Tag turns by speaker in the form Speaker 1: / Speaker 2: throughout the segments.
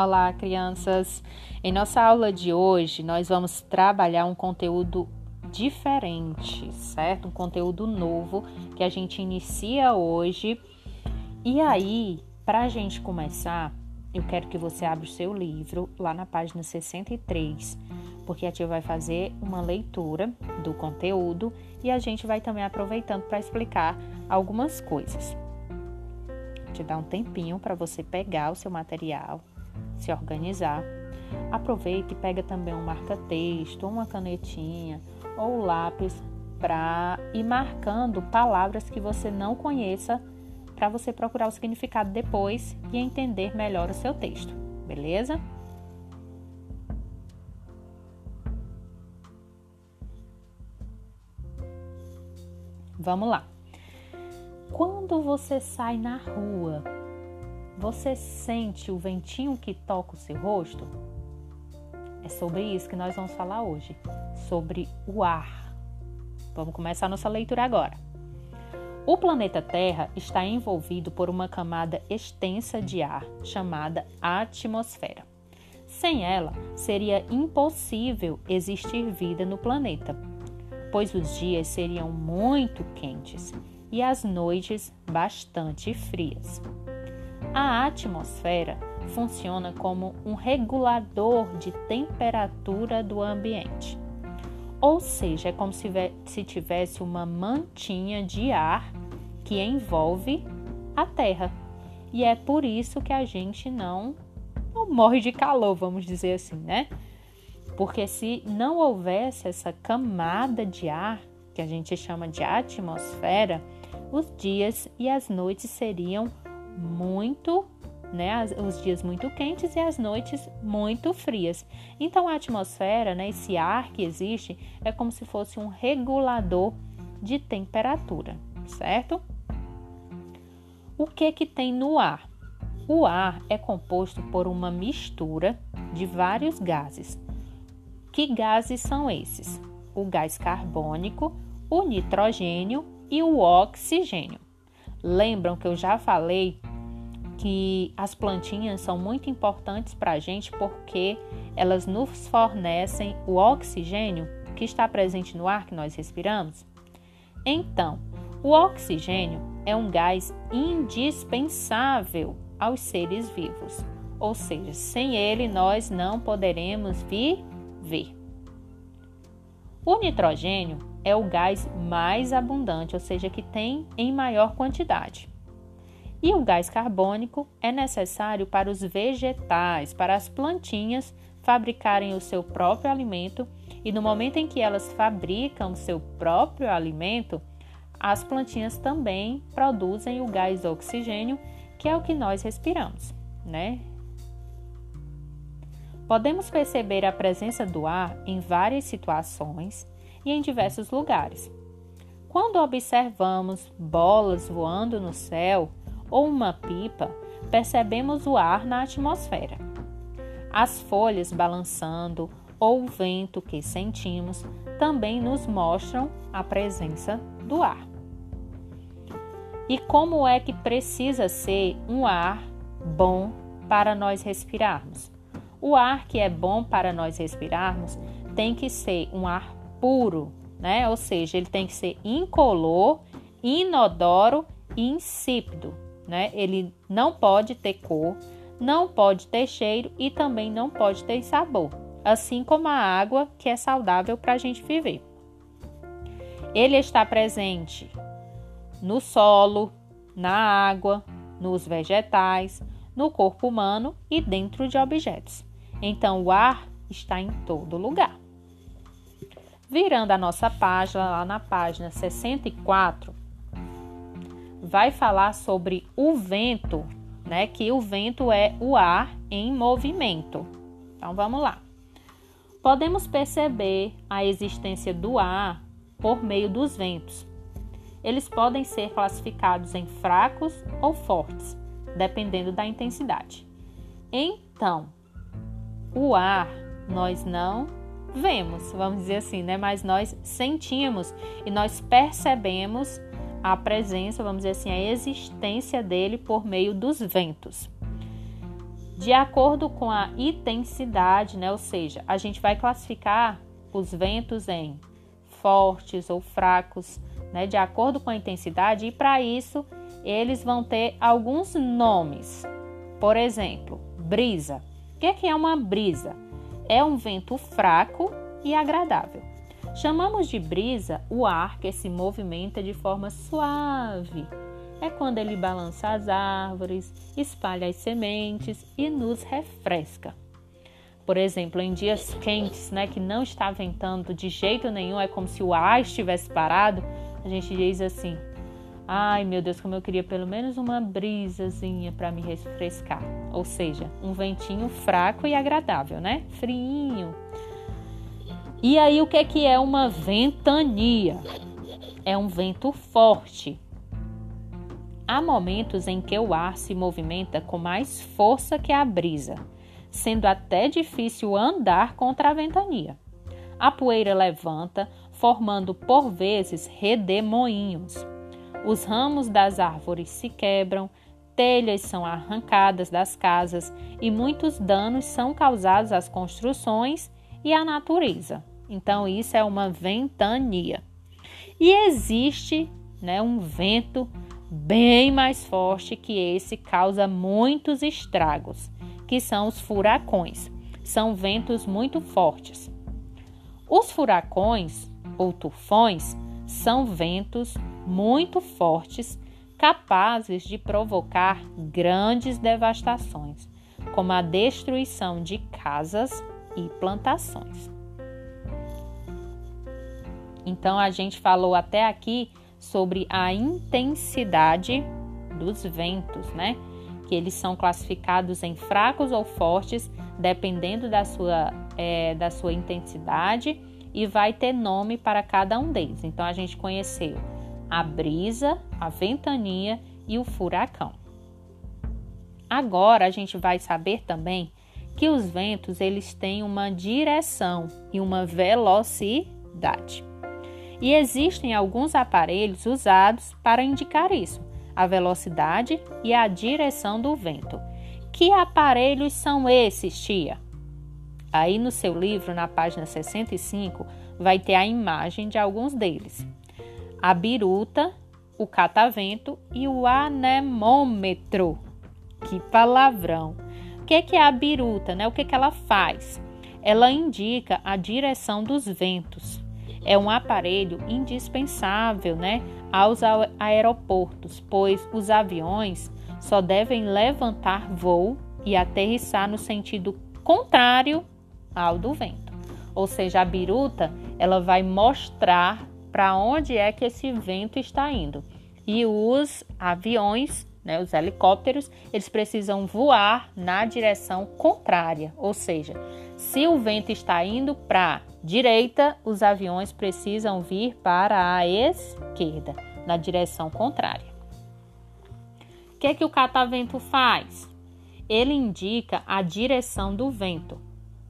Speaker 1: Olá, crianças! Em nossa aula de hoje, nós vamos trabalhar um conteúdo diferente, certo? Um conteúdo novo que a gente inicia hoje. E aí, para a gente começar, eu quero que você abra o seu livro lá na página 63, porque a tia vai fazer uma leitura do conteúdo e a gente vai também aproveitando para explicar algumas coisas. Te dar um tempinho para você pegar o seu material se organizar. Aproveita e pega também um marca-texto, uma canetinha ou lápis para ir marcando palavras que você não conheça para você procurar o significado depois e entender melhor o seu texto, beleza? Vamos lá. Quando você sai na rua você sente o ventinho que toca o seu rosto? É sobre isso que nós vamos falar hoje, sobre o ar. Vamos começar nossa leitura agora. O planeta Terra está envolvido por uma camada extensa de ar chamada atmosfera. Sem ela, seria impossível existir vida no planeta, pois os dias seriam muito quentes e as noites bastante frias. A atmosfera funciona como um regulador de temperatura do ambiente. Ou seja, é como se, se tivesse uma mantinha de ar que envolve a Terra. E é por isso que a gente não, não morre de calor, vamos dizer assim, né? Porque se não houvesse essa camada de ar, que a gente chama de atmosfera, os dias e as noites seriam muito, né, os dias muito quentes e as noites muito frias. Então a atmosfera, né, esse ar que existe, é como se fosse um regulador de temperatura, certo? O que que tem no ar? O ar é composto por uma mistura de vários gases. Que gases são esses? O gás carbônico, o nitrogênio e o oxigênio. Lembram que eu já falei que as plantinhas são muito importantes para a gente porque elas nos fornecem o oxigênio que está presente no ar que nós respiramos? Então, o oxigênio é um gás indispensável aos seres vivos, ou seja, sem ele nós não poderemos viver. O nitrogênio é o gás mais abundante, ou seja, que tem em maior quantidade. E o gás carbônico é necessário para os vegetais, para as plantinhas fabricarem o seu próprio alimento, e no momento em que elas fabricam o seu próprio alimento, as plantinhas também produzem o gás oxigênio, que é o que nós respiramos, né? Podemos perceber a presença do ar em várias situações e em diversos lugares. Quando observamos bolas voando no céu, ou uma pipa, percebemos o ar na atmosfera. As folhas balançando ou o vento que sentimos também nos mostram a presença do ar. E como é que precisa ser um ar bom para nós respirarmos? O ar que é bom para nós respirarmos tem que ser um ar puro, né? Ou seja, ele tem que ser incolor, inodoro e insípido né? Ele não pode ter cor, não pode ter cheiro e também não pode ter sabor, assim como a água que é saudável para a gente viver. Ele está presente no solo, na água, nos vegetais, no corpo humano e dentro de objetos. Então, o ar está em todo lugar. Virando a nossa página, lá na página 64, vai falar sobre o vento, né? Que o vento é o ar em movimento. Então vamos lá. Podemos perceber a existência do ar por meio dos ventos. Eles podem ser classificados em fracos ou fortes, dependendo da intensidade. Então, o ar nós não vemos, vamos dizer assim, né? Mas nós sentimos e nós percebemos a presença, vamos dizer assim, a existência dele por meio dos ventos. de acordo com a intensidade, né? Ou seja, a gente vai classificar os ventos em fortes ou fracos, né? De acordo com a intensidade, e para isso eles vão ter alguns nomes. Por exemplo, brisa. O que é uma brisa? É um vento fraco e agradável. Chamamos de brisa o ar que se movimenta de forma suave. É quando ele balança as árvores, espalha as sementes e nos refresca. Por exemplo, em dias quentes, né, que não está ventando de jeito nenhum, é como se o ar estivesse parado, a gente diz assim: Ai meu Deus, como eu queria pelo menos uma brisazinha para me refrescar. Ou seja, um ventinho fraco e agradável, né? Friinho. E aí, o que é, que é uma ventania? É um vento forte. Há momentos em que o ar se movimenta com mais força que a brisa, sendo até difícil andar contra a ventania. A poeira levanta, formando por vezes redemoinhos os ramos das árvores se quebram, telhas são arrancadas das casas e muitos danos são causados às construções e à natureza. Então, isso é uma ventania. E existe né, um vento bem mais forte que esse, causa muitos estragos, que são os furacões. São ventos muito fortes. Os furacões ou tufões são ventos muito fortes, capazes de provocar grandes devastações, como a destruição de casas e plantações. Então a gente falou até aqui sobre a intensidade dos ventos, né? Que eles são classificados em fracos ou fortes, dependendo da sua, é, da sua intensidade, e vai ter nome para cada um deles. Então a gente conheceu a brisa, a ventania e o furacão. Agora a gente vai saber também que os ventos eles têm uma direção e uma velocidade. E existem alguns aparelhos usados para indicar isso, a velocidade e a direção do vento. Que aparelhos são esses, tia? Aí no seu livro, na página 65, vai ter a imagem de alguns deles a biruta, o catavento e o anemômetro. Que palavrão! O que é, a biruta? Né? O que, que ela faz? Ela indica a direção dos ventos. É um aparelho indispensável né, aos aeroportos, pois os aviões só devem levantar voo e aterrissar no sentido contrário ao do vento. Ou seja, a biruta ela vai mostrar para onde é que esse vento está indo. E os aviões, né, os helicópteros, eles precisam voar na direção contrária, ou seja, se o vento está indo para direita, os aviões precisam vir para a esquerda, na direção contrária. O que é que o catavento faz? Ele indica a direção do vento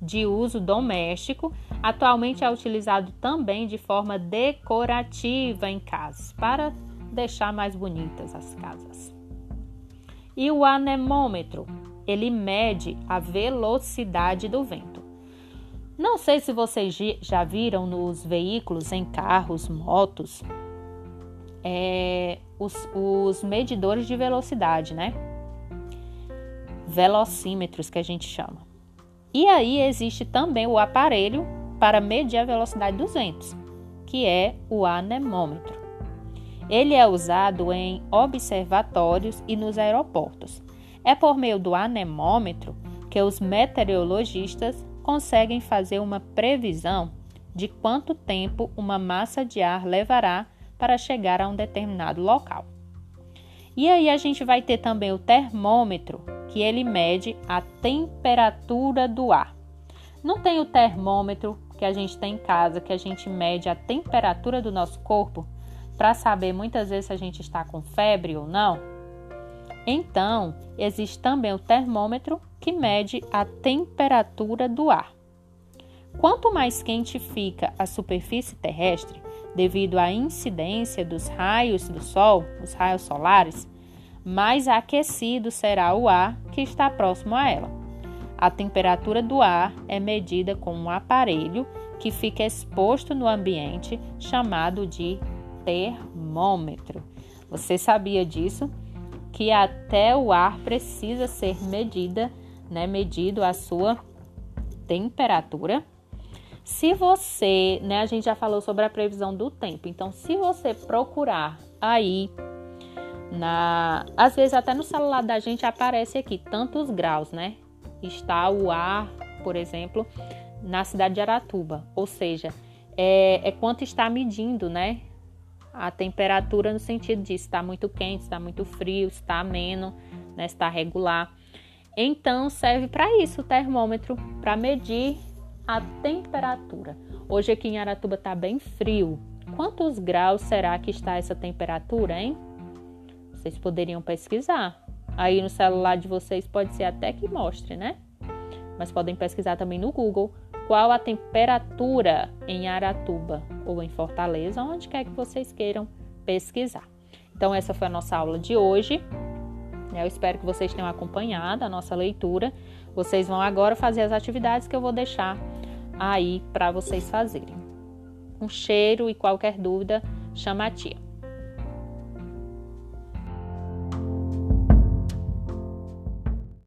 Speaker 1: de uso doméstico, atualmente é utilizado também de forma decorativa em casas, para deixar mais bonitas as casas. E o anemômetro, ele mede a velocidade do vento. Não sei se vocês já viram nos veículos, em carros, motos, é, os, os medidores de velocidade, né? Velocímetros que a gente chama. E aí existe também o aparelho para medir a velocidade dos ventos, que é o anemômetro. Ele é usado em observatórios e nos aeroportos. É por meio do anemômetro que os meteorologistas conseguem fazer uma previsão de quanto tempo uma massa de ar levará para chegar a um determinado local. E aí a gente vai ter também o termômetro, que ele mede a temperatura do ar. Não tem o termômetro que a gente tem em casa, que a gente mede a temperatura do nosso corpo para saber muitas vezes se a gente está com febre ou não? Então, existe também o termômetro que mede a temperatura do ar. Quanto mais quente fica a superfície terrestre, devido à incidência dos raios do Sol, os raios solares, mais aquecido será o ar que está próximo a ela. A temperatura do ar é medida com um aparelho que fica exposto no ambiente, chamado de termômetro. Você sabia disso? Que até o ar precisa ser medida, né, medido a sua temperatura. Se você, né, a gente já falou sobre a previsão do tempo. Então, se você procurar aí na, às vezes até no celular da gente aparece aqui tantos graus, né? Está o ar, por exemplo, na cidade de Aratuba, ou seja, é, é quanto está medindo, né? A temperatura no sentido de está muito quente, está muito frio, está ameno, né? Está regular. Então serve para isso o termômetro para medir a temperatura. Hoje aqui em Aratuba está bem frio. Quantos graus será que está essa temperatura, hein? Vocês poderiam pesquisar. Aí no celular de vocês pode ser até que mostre, né? Mas podem pesquisar também no Google qual a temperatura em Aratuba ou em Fortaleza, onde quer que vocês queiram pesquisar. Então, essa foi a nossa aula de hoje. Eu espero que vocês tenham acompanhado a nossa leitura. Vocês vão agora fazer as atividades que eu vou deixar aí para vocês fazerem. Um cheiro e qualquer dúvida, chama a tia.